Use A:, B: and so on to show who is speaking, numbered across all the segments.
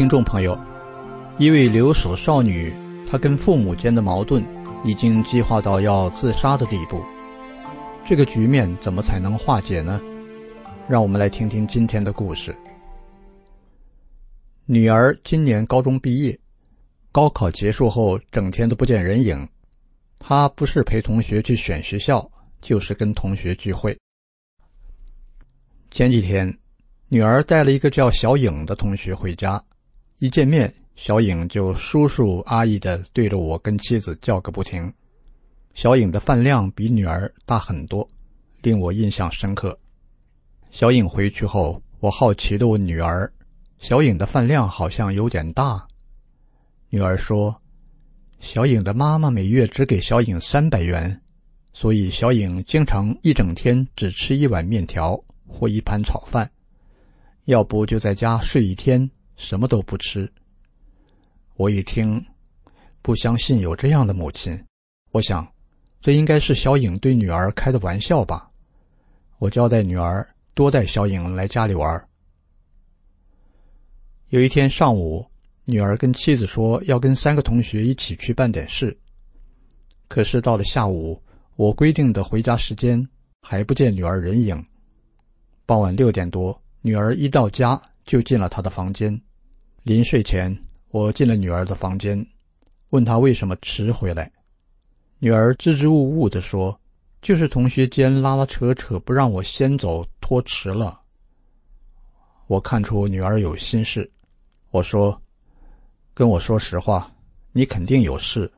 A: 听众朋友，一位留守少女，她跟父母间的矛盾已经激化到要自杀的地步。这个局面怎么才能化解呢？让我们来听听今天的故事。女儿今年高中毕业，高考结束后整天都不见人影。她不是陪同学去选学校，就是跟同学聚会。前几天，女儿带了一个叫小颖的同学回家，一见面，小颖就叔叔阿姨的对着我跟妻子叫个不停。小颖的饭量比女儿大很多，令我印象深刻。小颖回去后，我好奇的问女儿。小颖的饭量好像有点大，女儿说：“小颖的妈妈每月只给小颖三百元，所以小颖经常一整天只吃一碗面条或一盘炒饭，要不就在家睡一天，什么都不吃。”我一听，不相信有这样的母亲，我想，这应该是小颖对女儿开的玩笑吧。我交代女儿多带小颖来家里玩。有一天上午，女儿跟妻子说要跟三个同学一起去办点事。可是到了下午，我规定的回家时间还不见女儿人影。傍晚六点多，女儿一到家就进了她的房间。临睡前，我进了女儿的房间，问她为什么迟回来。女儿支支吾吾地说：“就是同学间拉拉扯扯，不让我先走，拖迟了。”我看出女儿有心事。我说：“跟我说实话，你肯定有事，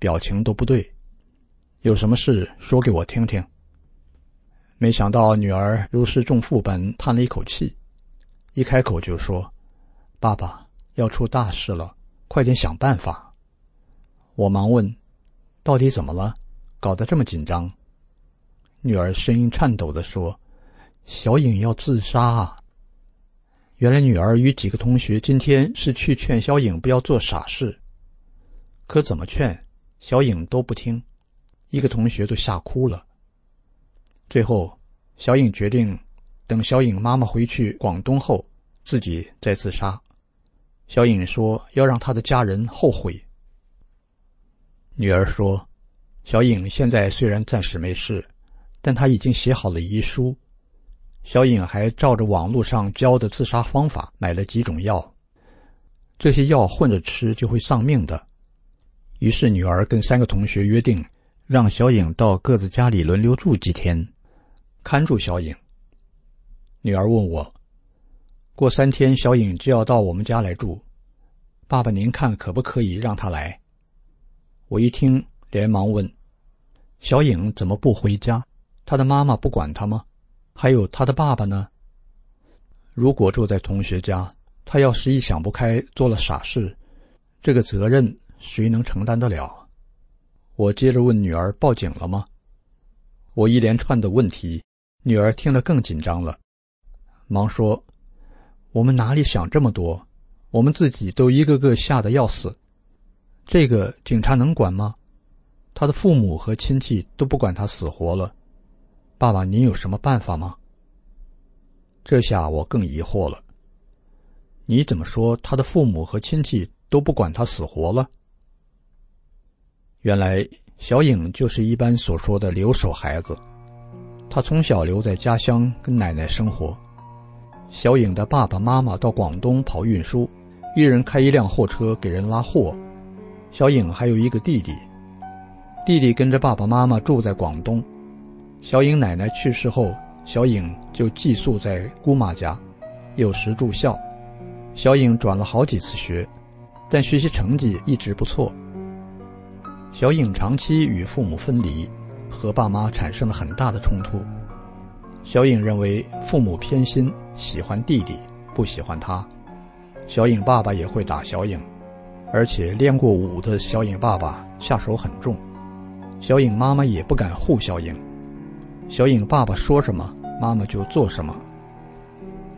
A: 表情都不对。有什么事说给我听听。”没想到女儿如释重负般叹了一口气，一开口就说：“爸爸要出大事了，快点想办法。”我忙问：“到底怎么了？搞得这么紧张？”女儿声音颤抖的说：“小颖要自杀啊！”原来女儿与几个同学今天是去劝小颖不要做傻事，可怎么劝，小颖都不听，一个同学都吓哭了。最后，小颖决定等小颖妈妈回去广东后，自己再自杀。小颖说要让她的家人后悔。女儿说，小颖现在虽然暂时没事，但她已经写好了遗书。小颖还照着网络上教的自杀方法买了几种药，这些药混着吃就会丧命的。于是女儿跟三个同学约定，让小颖到各自家里轮流住几天，看住小颖。女儿问我：“过三天小颖就要到我们家来住，爸爸您看可不可以让她来？”我一听，连忙问：“小颖怎么不回家？她的妈妈不管她吗？”还有他的爸爸呢？如果住在同学家，他要是一想不开做了傻事，这个责任谁能承担得了？我接着问女儿：“报警了吗？”我一连串的问题，女儿听了更紧张了，忙说：“我们哪里想这么多？我们自己都一个个吓得要死，这个警察能管吗？他的父母和亲戚都不管他死活了。”爸爸，您有什么办法吗？这下我更疑惑了。你怎么说他的父母和亲戚都不管他死活了？原来小颖就是一般所说的留守孩子，他从小留在家乡跟奶奶生活。小颖的爸爸妈妈到广东跑运输，一人开一辆货车给人拉货。小颖还有一个弟弟，弟弟跟着爸爸妈妈住在广东。小颖奶奶去世后，小颖就寄宿在姑妈家，有时住校。小颖转了好几次学，但学习成绩一直不错。小颖长期与父母分离，和爸妈产生了很大的冲突。小颖认为父母偏心，喜欢弟弟，不喜欢她。小颖爸爸也会打小颖，而且练过武的小颖爸爸下手很重。小颖妈妈也不敢护小颖，小颖爸爸说什么，妈妈就做什么。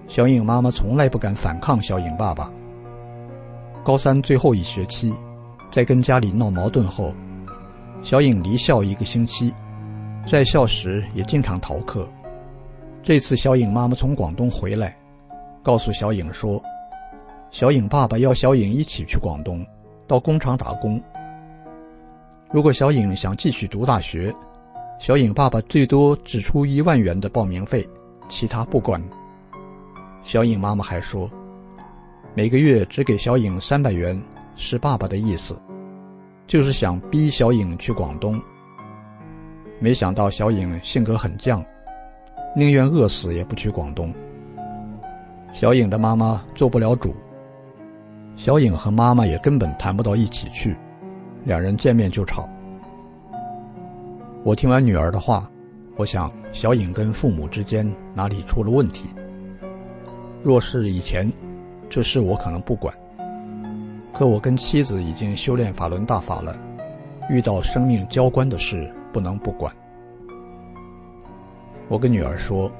A: 小颖妈妈从来不敢反抗小颖爸爸。高三最后一学期，在跟家里闹矛盾后，小颖离校一个星期，在校时也经常逃课。这次小颖妈妈从广东回来，告诉小颖说，小颖爸爸要小颖一起去广东，到工厂打工。如果小颖想继续读大学，小颖爸爸最多只出一万元的报名费，其他不管。小颖妈妈还说。每个月只给小颖三百元，是爸爸的意思，就是想逼小颖去广东。没想到小颖性格很犟，宁愿饿死也不去广东。小颖的妈妈做不了主，小颖和妈妈也根本谈不到一起去，两人见面就吵。我听完女儿的话，我想小颖跟父母之间哪里出了问题？若是以前。这事我可能不管，可我跟妻子已经修炼法轮大法了，遇到生命交关的事不能不管。我跟女儿说：“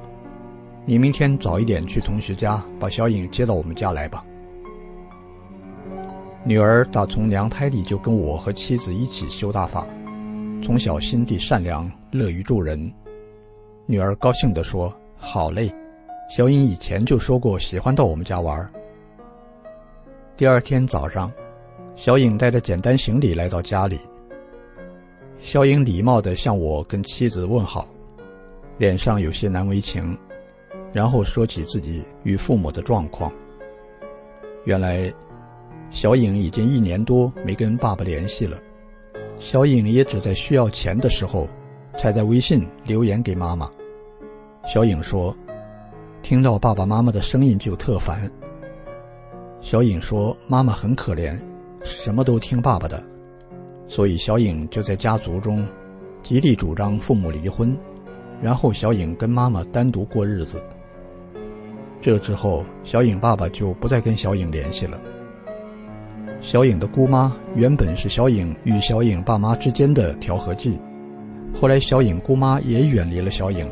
A: 你明天早一点去同学家把小颖接到我们家来吧。”女儿打从娘胎里就跟我和妻子一起修大法，从小心地善良，乐于助人。女儿高兴地说：“好嘞，小颖以前就说过喜欢到我们家玩。”第二天早上，小颖带着简单行李来到家里。小颖礼貌地向我跟妻子问好，脸上有些难为情，然后说起自己与父母的状况。原来，小颖已经一年多没跟爸爸联系了。小颖也只在需要钱的时候，才在微信留言给妈妈。小颖说：“听到爸爸妈妈的声音就特烦。”小颖说：“妈妈很可怜，什么都听爸爸的，所以小颖就在家族中极力主张父母离婚，然后小颖跟妈妈单独过日子。这之后，小颖爸爸就不再跟小颖联系了。小颖的姑妈原本是小颖与小颖爸妈之间的调和剂，后来小颖姑妈也远离了小颖。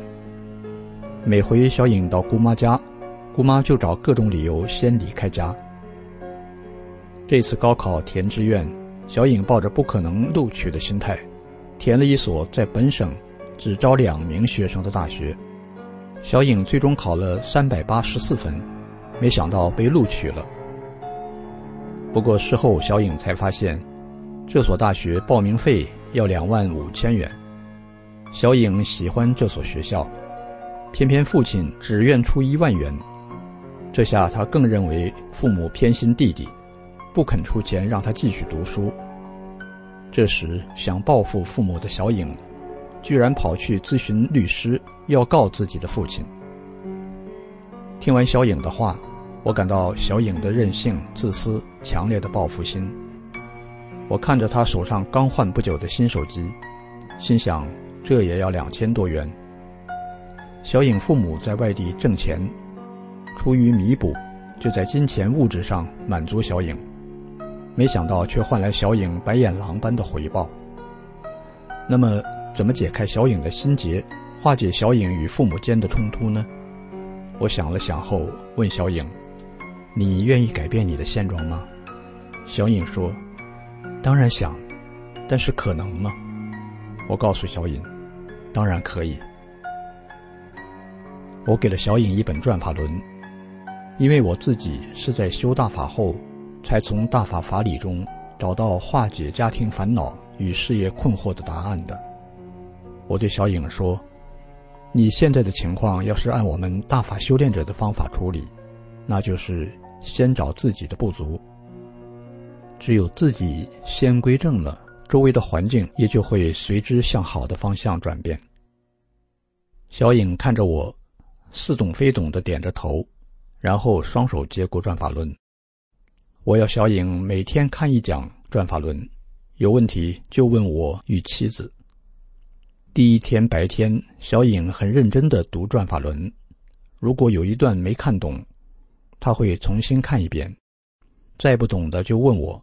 A: 每回小颖到姑妈家，姑妈就找各种理由先离开家。”这次高考填志愿，小颖抱着不可能录取的心态，填了一所在本省只招两名学生的大学。小颖最终考了三百八十四分，没想到被录取了。不过事后小颖才发现，这所大学报名费要两万五千元。小颖喜欢这所学校，偏偏父亲只愿出一万元，这下他更认为父母偏心弟弟。不肯出钱让他继续读书。这时，想报复父母的小颖，居然跑去咨询律师，要告自己的父亲。听完小颖的话，我感到小颖的任性、自私、强烈的报复心。我看着他手上刚换不久的新手机，心想：这也要两千多元。小颖父母在外地挣钱，出于弥补，就在金钱物质上满足小颖。没想到，却换来小颖白眼狼般的回报。那么，怎么解开小影的心结，化解小影与父母间的冲突呢？我想了想后，问小影：“你愿意改变你的现状吗？”小影说：“当然想，但是可能吗？”我告诉小影：“当然可以。”我给了小影一本《转法轮》，因为我自己是在修大法后。才从大法法理中找到化解家庭烦恼与事业困惑的答案的。我对小颖说：“你现在的情况要是按我们大法修炼者的方法处理，那就是先找自己的不足。只有自己先归正了，周围的环境也就会随之向好的方向转变。”小颖看着我，似懂非懂的点着头，然后双手接过转法轮。我要小颖每天看一讲转法轮，有问题就问我与妻子。第一天白天，小颖很认真的读转法轮，如果有一段没看懂，他会重新看一遍，再不懂的就问我。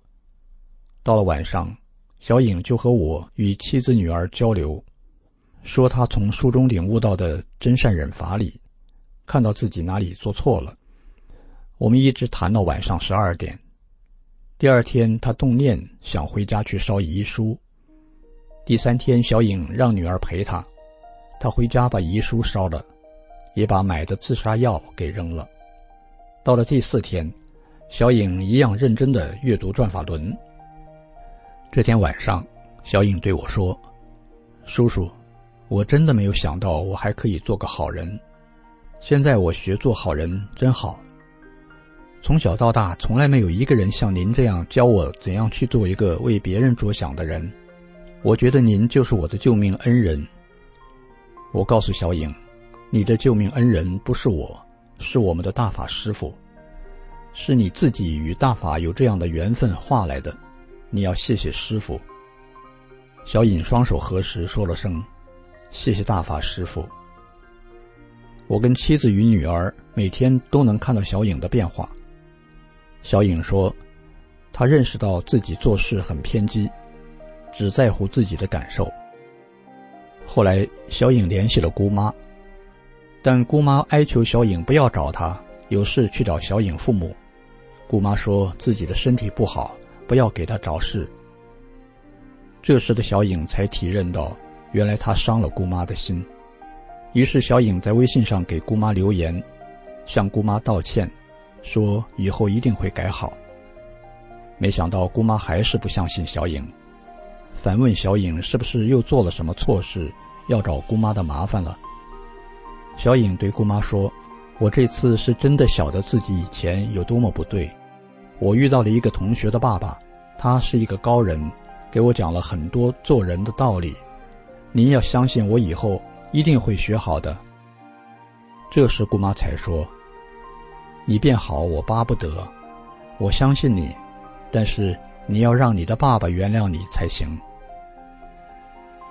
A: 到了晚上，小颖就和我与妻子、女儿交流，说他从书中领悟到的真善忍法理，看到自己哪里做错了。我们一直谈到晚上十二点。第二天，他动念想回家去烧遗书。第三天，小颖让女儿陪她，她回家把遗书烧了，也把买的自杀药给扔了。到了第四天，小颖一样认真的阅读《转法轮》。这天晚上，小颖对我说：“叔叔，我真的没有想到我还可以做个好人。现在我学做好人真好。”从小到大，从来没有一个人像您这样教我怎样去做一个为别人着想的人。我觉得您就是我的救命恩人。我告诉小颖，你的救命恩人不是我，是我们的大法师傅，是你自己与大法有这样的缘分化来的。你要谢谢师傅。小颖双手合十，说了声：“谢谢大法师傅。”我跟妻子与女儿每天都能看到小颖的变化。小颖说：“她认识到自己做事很偏激，只在乎自己的感受。”后来，小颖联系了姑妈，但姑妈哀求小颖不要找她，有事去找小颖父母。姑妈说自己的身体不好，不要给她找事。这时的小颖才体认到，原来她伤了姑妈的心。于是，小颖在微信上给姑妈留言，向姑妈道歉。说以后一定会改好。没想到姑妈还是不相信小颖，反问小颖是不是又做了什么错事，要找姑妈的麻烦了。小颖对姑妈说：“我这次是真的晓得自己以前有多么不对。我遇到了一个同学的爸爸，他是一个高人，给我讲了很多做人的道理。您要相信我，以后一定会学好的。”这时姑妈才说。你变好，我巴不得，我相信你，但是你要让你的爸爸原谅你才行。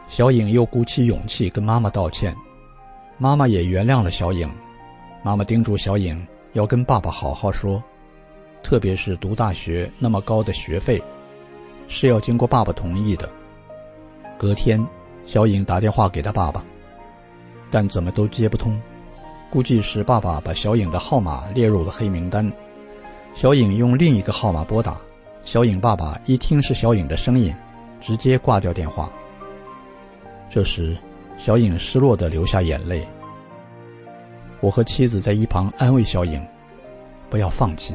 A: 小颖又鼓起勇气跟妈妈道歉，妈妈也原谅了小颖。妈妈叮嘱小颖要跟爸爸好好说，特别是读大学那么高的学费，是要经过爸爸同意的。隔天，小颖打电话给他爸爸，但怎么都接不通。估计是爸爸把小颖的号码列入了黑名单。小颖用另一个号码拨打，小颖爸爸一听是小颖的声音，直接挂掉电话。这时，小颖失落的流下眼泪。我和妻子在一旁安慰小颖：“不要放弃，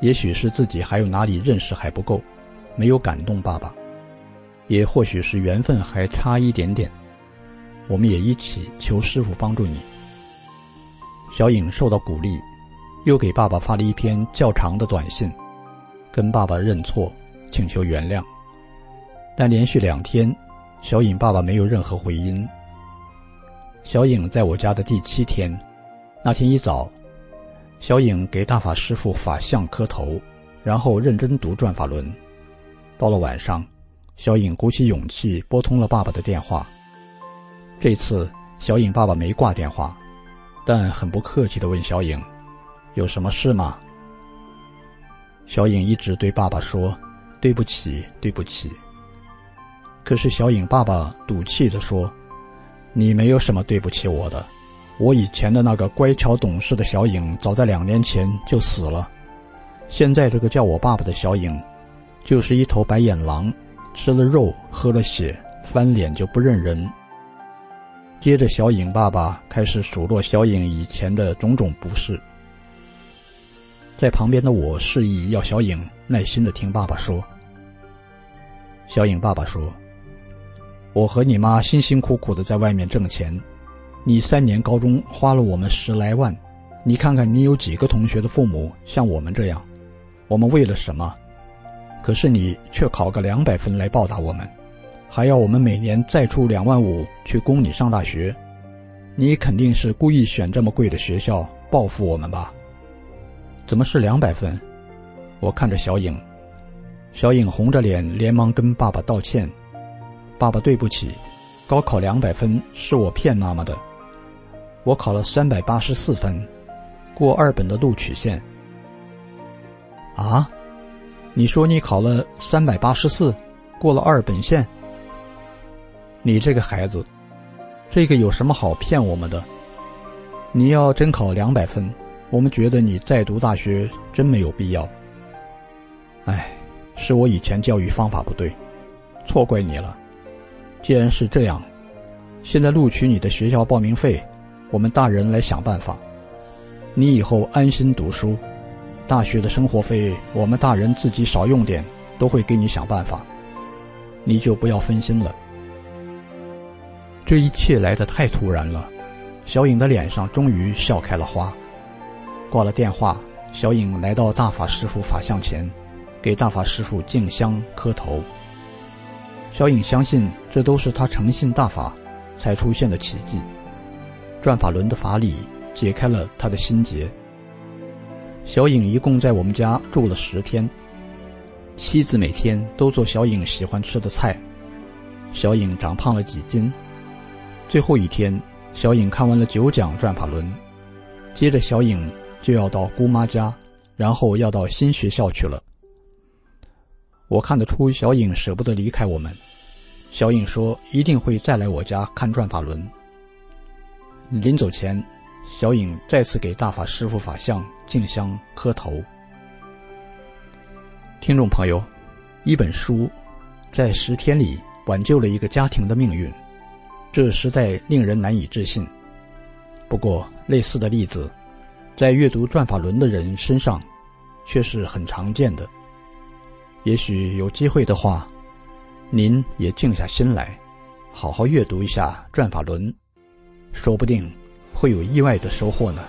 A: 也许是自己还有哪里认识还不够，没有感动爸爸，也或许是缘分还差一点点。我们也一起求师傅帮助你。”小颖受到鼓励，又给爸爸发了一篇较长的短信，跟爸爸认错，请求原谅。但连续两天，小颖爸爸没有任何回音。小颖在我家的第七天，那天一早，小颖给大法师父法相磕头，然后认真读转法轮。到了晚上，小颖鼓起勇气拨通了爸爸的电话。这次，小颖爸爸没挂电话。但很不客气的问小颖：“有什么事吗？”小颖一直对爸爸说：“对不起，对不起。”可是小颖爸爸赌气的说：“你没有什么对不起我的，我以前的那个乖巧懂事的小颖，早在两年前就死了。现在这个叫我爸爸的小颖，就是一头白眼狼，吃了肉，喝了血，翻脸就不认人。”接着，小颖爸爸开始数落小颖以前的种种不是。在旁边的我示意要小颖耐心的听爸爸说。小颖爸爸说：“我和你妈辛辛苦苦的在外面挣钱，你三年高中花了我们十来万，你看看你有几个同学的父母像我们这样？我们为了什么？可是你却考个两百分来报答我们。”还要我们每年再出两万五去供你上大学，你肯定是故意选这么贵的学校报复我们吧？怎么是两百分？我看着小颖，小颖红着脸连忙跟爸爸道歉：“爸爸对不起，高考两百分是我骗妈妈的，我考了三百八十四分，过二本的录取线。”啊，你说你考了三百八十四，过了二本线。你这个孩子，这个有什么好骗我们的？你要真考两百分，我们觉得你再读大学真没有必要。哎，是我以前教育方法不对，错怪你了。既然是这样，现在录取你的学校报名费，我们大人来想办法。你以后安心读书，大学的生活费我们大人自己少用点，都会给你想办法。你就不要分心了。这一切来得太突然了。小影的脸上终于笑开了花。挂了电话，小影来到大法师父法像前，给大法师父敬香磕头。小影相信，这都是他诚信大法才出现的奇迹。转法轮的法理解开了他的心结。小影一共在我们家住了十天，妻子每天都做小影喜欢吃的菜。小影长胖了几斤。最后一天。小影看完了九讲转法轮，接着小影就要到姑妈家，然后要到新学校去了。我看得出小影舍不得离开我们。小影说一定会再来我家看转法轮。临走前，小影再次给大法师父法像敬香磕头。听众朋友，一本书在十天里挽救了一个家庭的命运。这实在令人难以置信。不过，类似的例子，在阅读《转法轮》的人身上，却是很常见的。也许有机会的话，您也静下心来，好好阅读一下《转法轮》，说不定会有意外的收获呢。